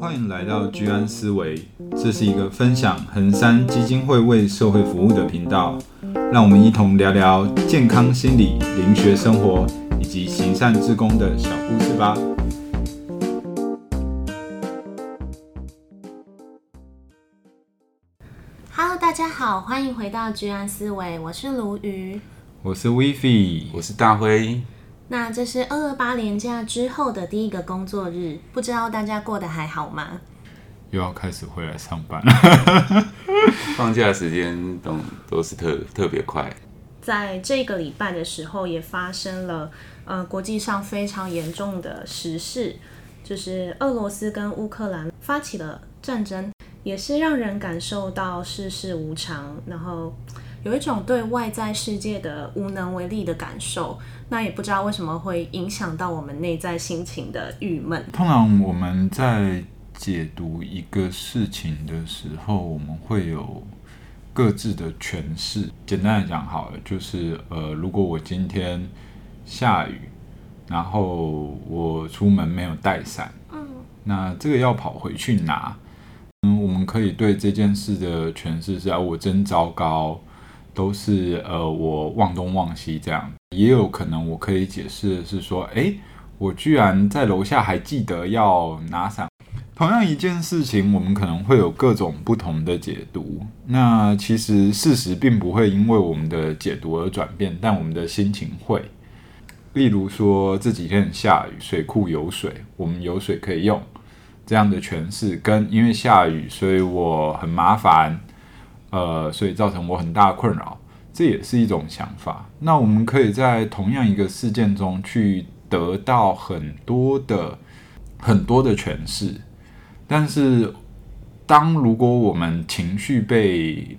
欢迎来到居安思维，这是一个分享恒山基金会为社会服务的频道，让我们一同聊聊健康心理、灵学生活以及行善志工的小故事吧。Hello，大家好，欢迎回到居安思维，我是卢鱼，我是 w i f i 我是大辉。那这是二二八连假之后的第一个工作日，不知道大家过得还好吗？又要开始回来上班了，放假的时间都都是特特别快。在这个礼拜的时候，也发生了呃国际上非常严重的时事，就是俄罗斯跟乌克兰发起了战争，也是让人感受到世事无常，然后。有一种对外在世界的无能为力的感受，那也不知道为什么会影响到我们内在心情的郁闷。通常我们在解读一个事情的时候，我们会有各自的诠释。简单来讲，好了，就是呃，如果我今天下雨，然后我出门没有带伞，嗯，那这个要跑回去拿，嗯，我们可以对这件事的诠释是啊，我真糟糕。都是呃，我忘东忘西这样，也有可能我可以解释的是说，诶，我居然在楼下还记得要拿伞。同样一件事情，我们可能会有各种不同的解读。那其实事实并不会因为我们的解读而转变，但我们的心情会。例如说这几天下雨，水库有水，我们有水可以用，这样的诠释跟因为下雨，所以我很麻烦。呃，所以造成我很大的困扰，这也是一种想法。那我们可以在同样一个事件中去得到很多的很多的诠释，但是当如果我们情绪被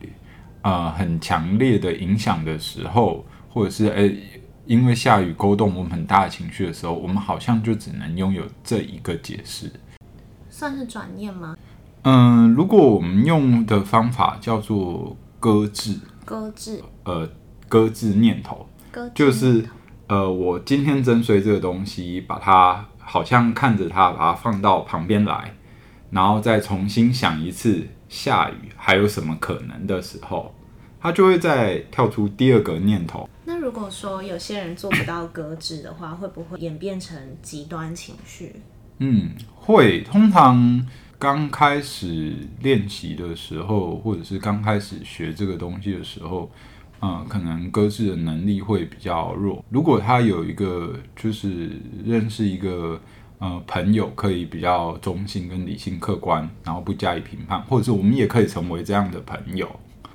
呃很强烈的影响的时候，或者是诶因为下雨勾动我们很大的情绪的时候，我们好像就只能拥有这一个解释，算是转念吗？嗯，如果我们用的方法叫做搁置，搁置，呃，搁置念头，就是呃，我今天征税这个东西，把它好像看着它，把它放到旁边来，然后再重新想一次下雨还有什么可能的时候，它就会再跳出第二个念头。那如果说有些人做不到搁置的话，会不会演变成极端情绪？嗯，会，通常。刚开始练习的时候，或者是刚开始学这个东西的时候，嗯，可能搁置的能力会比较弱。如果他有一个，就是认识一个，呃，朋友，可以比较中性跟理性客观，然后不加以评判，或者是我们也可以成为这样的朋友，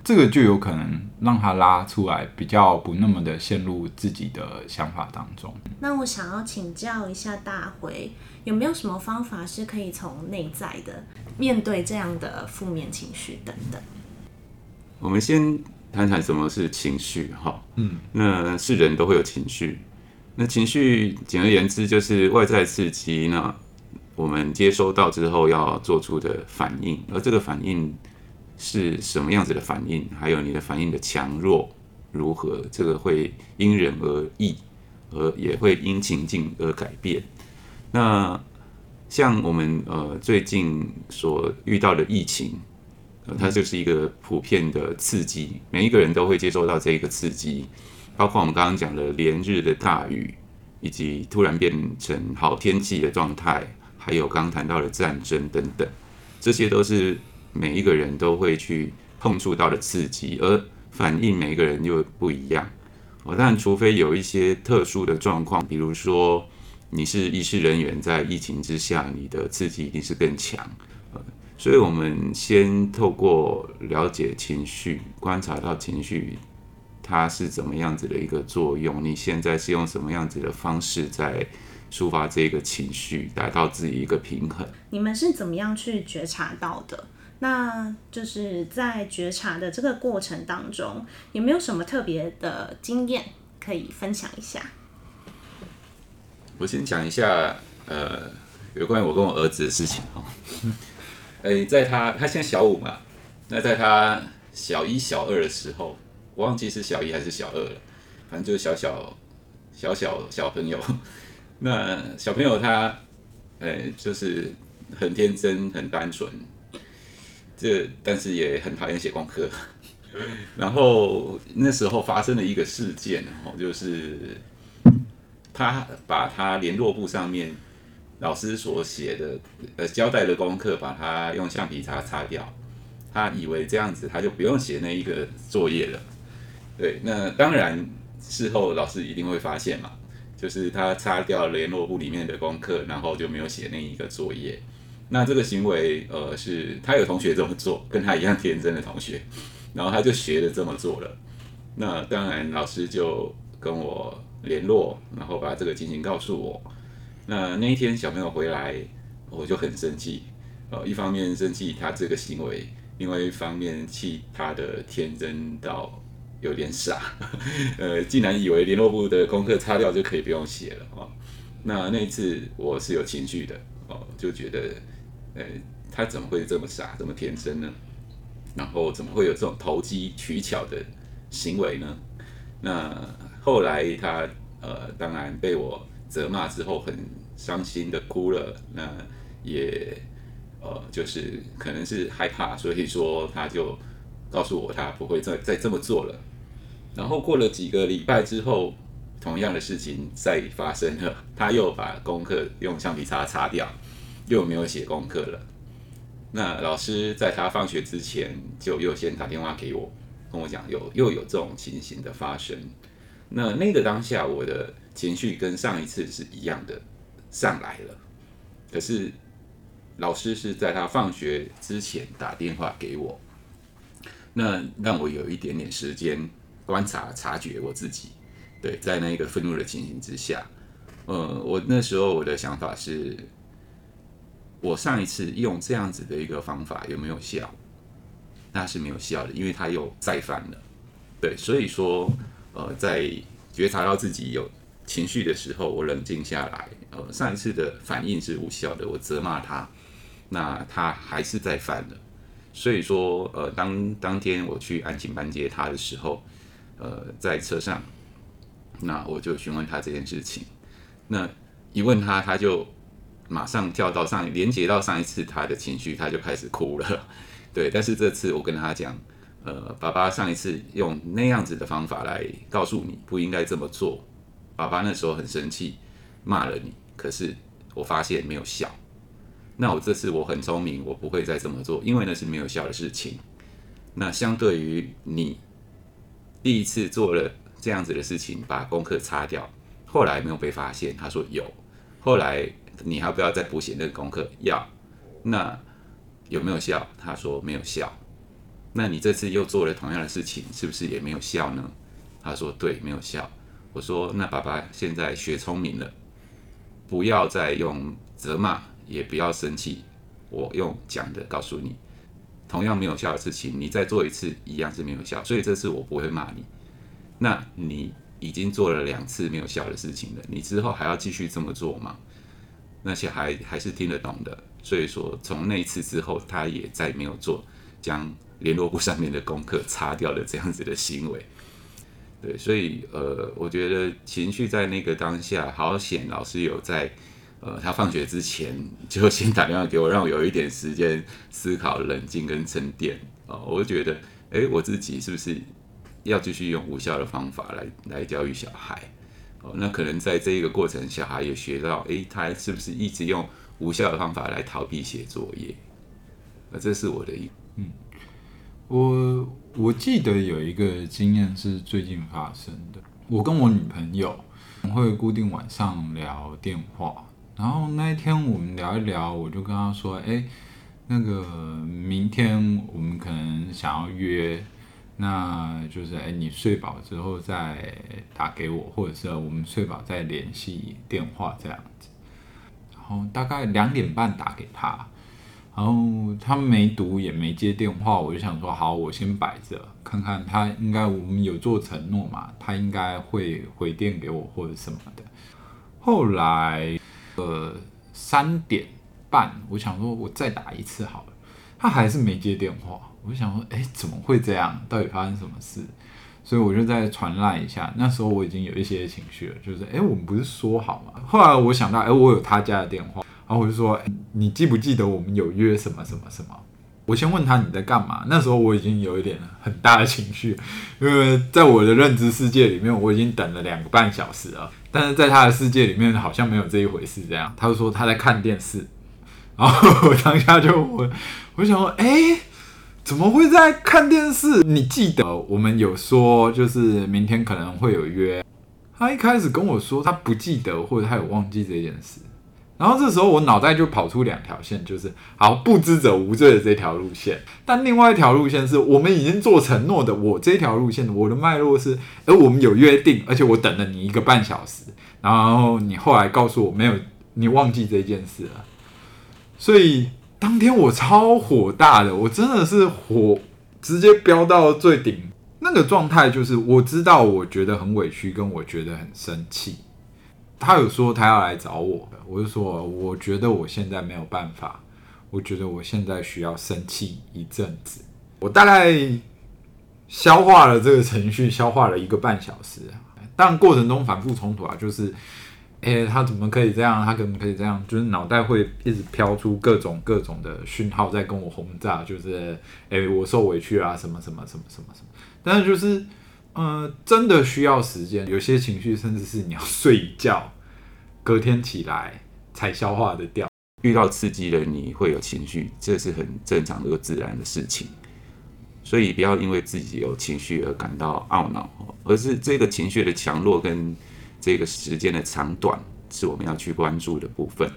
这个就有可能让他拉出来，比较不那么的陷入自己的想法当中。那我想要请教一下大辉。有没有什么方法是可以从内在的面对这样的负面情绪等等？我们先谈谈什么是情绪哈。嗯，那是人都会有情绪。那情绪简而言之就是外在刺激，那我们接收到之后要做出的反应，而这个反应是什么样子的反应，还有你的反应的强弱如何，这个会因人而异，而也会因情境而改变。那像我们呃最近所遇到的疫情，呃，它就是一个普遍的刺激，每一个人都会接受到这一个刺激，包括我们刚刚讲的连日的大雨，以及突然变成好天气的状态，还有刚刚谈到的战争等等，这些都是每一个人都会去碰触到的刺激，而反应每一个人又不一样。哦，但除非有一些特殊的状况，比如说。你是医事人员，在疫情之下，你的刺激一定是更强。所以我们先透过了解情绪，观察到情绪它是怎么样子的一个作用。你现在是用什么样子的方式在抒发这个情绪，达到自己一个平衡？你们是怎么样去觉察到的？那就是在觉察的这个过程当中，有没有什么特别的经验可以分享一下？我先讲一下，呃，有关于我跟我儿子的事情哈。哎，在他他现在小五嘛，那在他小一、小二的时候，我忘记是小一还是小二了，反正就是小小小小小朋友。那小朋友他，呃，就是很天真、很单纯，这但是也很讨厌写功课。然后那时候发生了一个事件哦，就是他把他联络簿上面老师所写的呃交代的功课，把它用橡皮擦擦掉。他以为这样子他就不用写那一个作业了。对，那当然事后老师一定会发现嘛，就是他擦掉联络簿里面的功课，然后就没有写那一个作业。那这个行为呃是他有同学这么做，跟他一样天真的同学。然后他就学着这么做了，那当然老师就跟我联络，然后把这个情形告诉我。那那一天小朋友回来，我就很生气，呃，一方面生气他这个行为，另外一方面气他的天真到有点傻，呃，竟然以为联络簿的功课擦掉就可以不用写了哦。那那一次我是有情绪的哦，就觉得，呃，他怎么会这么傻，这么天真呢？然后怎么会有这种投机取巧的行为呢？那后来他呃，当然被我责骂之后，很伤心的哭了。那也呃，就是可能是害怕，所以说他就告诉我他不会再再这么做了。然后过了几个礼拜之后，同样的事情再发生了，他又把功课用橡皮擦擦掉，又没有写功课了。那老师在他放学之前就又先打电话给我，跟我讲有又有这种情形的发生。那那个当下我的情绪跟上一次是一样的上来了，可是老师是在他放学之前打电话给我，那让我有一点点时间观察察觉我自己。对，在那个愤怒的情形之下，呃，我那时候我的想法是。我上一次用这样子的一个方法有没有效？那是没有效的，因为他又再犯了。对，所以说，呃，在觉察到自己有情绪的时候，我冷静下来。呃，上一次的反应是无效的，我责骂他，那他还是再犯了。所以说，呃，当当天我去安亲班接他的时候，呃，在车上，那我就询问他这件事情。那一问他，他就。马上跳到上，连接到上一次他的情绪，他就开始哭了。对，但是这次我跟他讲，呃，爸爸上一次用那样子的方法来告诉你不应该这么做，爸爸那时候很生气，骂了你，可是我发现没有效。那我这次我很聪明，我不会再这么做，因为那是没有效的事情。那相对于你第一次做了这样子的事情，把功课擦掉，后来没有被发现，他说有，后来。你还不要再补写那个功课？要，那有没有效？他说没有效。那你这次又做了同样的事情，是不是也没有效呢？他说对，没有效。我说那爸爸现在学聪明了，不要再用责骂，也不要生气，我用讲的告诉你，同样没有效的事情，你再做一次一样是没有效。所以这次我不会骂你。那你已经做了两次没有效的事情了，你之后还要继续这么做吗？那些还还是听得懂的，所以说从那次之后，他也再没有做将联络簿上面的功课擦掉的这样子的行为。对，所以呃，我觉得情绪在那个当下，好险老师有在呃他放学之前就先打电话给我，让我有一点时间思考、冷静跟沉淀啊。我就觉得，哎，我自己是不是要继续用无效的方法来来教育小孩？哦，那可能在这一个过程，小孩也学到，诶，他是不是一直用无效的方法来逃避写作业？那这是我的一，嗯，我我记得有一个经验是最近发生的。我跟我女朋友会固定晚上聊电话，然后那一天我们聊一聊，我就跟她说，诶，那个明天我们可能想要约。那就是哎，你睡饱之后再打给我，或者是我们睡饱再联系电话这样子。然后大概两点半打给他，然后他没读也没接电话，我就想说好，我先摆着看看他应该我们有做承诺嘛，他应该会回电给我或者什么的。后来呃三点半，我想说我再打一次好了，他还是没接电话。我就想说，哎，怎么会这样？到底发生什么事？所以我就再传赖一下。那时候我已经有一些情绪了，就是，哎，我们不是说好吗？后来我想到，哎，我有他家的电话，然后我就说，你记不记得我们有约什么什么什么？我先问他你在干嘛？那时候我已经有一点很大的情绪，因为在我的认知世界里面，我已经等了两个半小时了。但是在他的世界里面，好像没有这一回事。这样，他就说他在看电视，然后我当下就我我想说，哎、怎么会在看电视？你记得我们有说，就是明天可能会有约。他一开始跟我说他不记得，或者他有忘记这件事。然后这时候我脑袋就跑出两条线，就是好不知者无罪的这条路线，但另外一条路线是我们已经做承诺的。我这条路线，我的脉络是，而我们有约定，而且我等了你一个半小时，然后你后来告诉我没有，你忘记这件事了。所以当天我超火大的，我真的是火直接飙到最顶，那个状态就是我知道，我觉得很委屈，跟我觉得很生气。他有说他要来找我，我就说我觉得我现在没有办法，我觉得我现在需要生气一阵子。我大概消化了这个程序，消化了一个半小时，但过程中反复冲突啊，就是，哎、他怎么可以这样？他怎么可以这样？就是脑袋会一直飘出各种各种的讯号在跟我轰炸，就是，哎、我受委屈啊，什么什么什么什么什么。但是就是。呃，真的需要时间。有些情绪甚至是你要 睡一觉，隔天起来才消化得掉。遇到刺激了，你会有情绪，这是很正常的、又自然的事情。所以不要因为自己有情绪而感到懊恼，而是这个情绪的强弱跟这个时间的长短是我们要去关注的部分。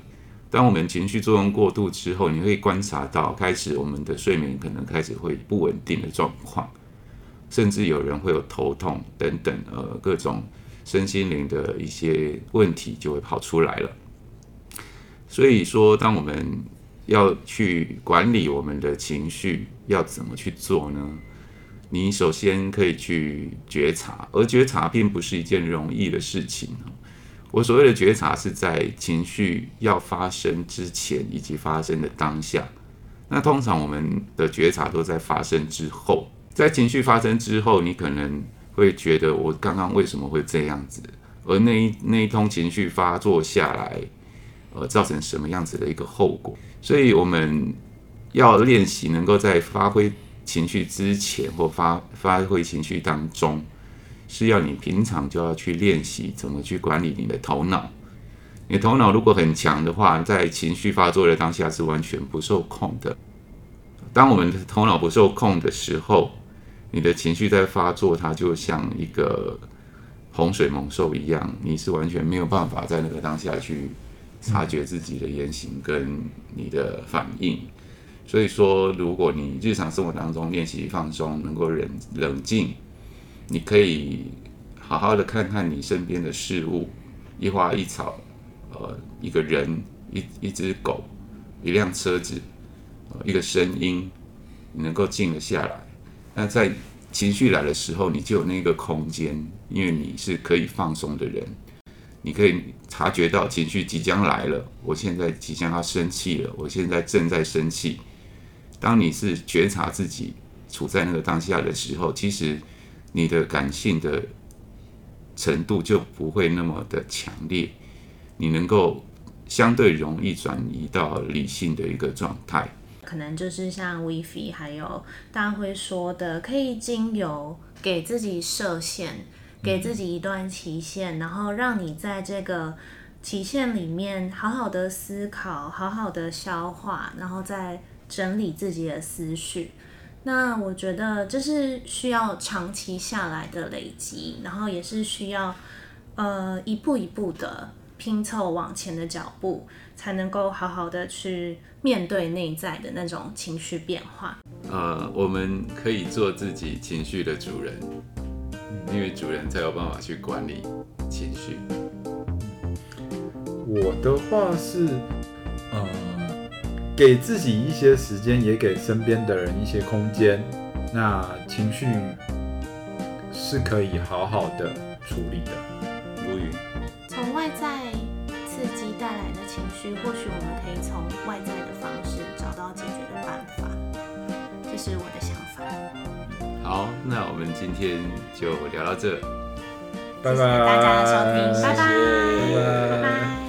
当我们情绪作用过度之后，你会观察到，开始我们的睡眠可能开始会不稳定的状况。甚至有人会有头痛等等，呃，各种身心灵的一些问题就会跑出来了。所以说，当我们要去管理我们的情绪，要怎么去做呢？你首先可以去觉察，而觉察并不是一件容易的事情。我所谓的觉察，是在情绪要发生之前以及发生的当下。那通常我们的觉察都在发生之后。在情绪发生之后，你可能会觉得我刚刚为什么会这样子？而那一那一通情绪发作下来，呃，造成什么样子的一个后果？所以我们要练习能够在发挥情绪之前或发发挥情绪当中，是要你平常就要去练习怎么去管理你的头脑。你头脑如果很强的话，在情绪发作的当下是完全不受控的。当我们的头脑不受控的时候，你的情绪在发作，它就像一个洪水猛兽一样，你是完全没有办法在那个当下去察觉自己的言行跟你的反应。所以说，如果你日常生活当中练习放松，能够冷冷静，你可以好好的看看你身边的事物，一花一草，呃，一个人，一一只狗，一辆车子，呃，一个声音，你能够静了下来。那在情绪来的时候，你就有那个空间，因为你是可以放松的人，你可以察觉到情绪即将来了。我现在即将要生气了，我现在正在生气。当你是觉察自己处在那个当下的时候，其实你的感性的程度就不会那么的强烈，你能够相对容易转移到理性的一个状态。可能就是像 WiFi 还有大家会说的，可以经由给自己设限，给自己一段期限，然后让你在这个期限里面好好的思考，好好的消化，然后再整理自己的思绪。那我觉得这是需要长期下来的累积，然后也是需要呃一步一步的拼凑往前的脚步。才能够好好的去面对内在的那种情绪变化。呃，我们可以做自己情绪的主人，因为主人才有办法去管理情绪。我的话是，呃，给自己一些时间，也给身边的人一些空间。那情绪是可以好好的处理的。无语。从外在。刺激带来的情绪，或许我们可以从外在的方式找到解决的办法，这是我的想法。好，那我们今天就聊到这，拜拜，谢谢大家的收听，拜拜。拜拜。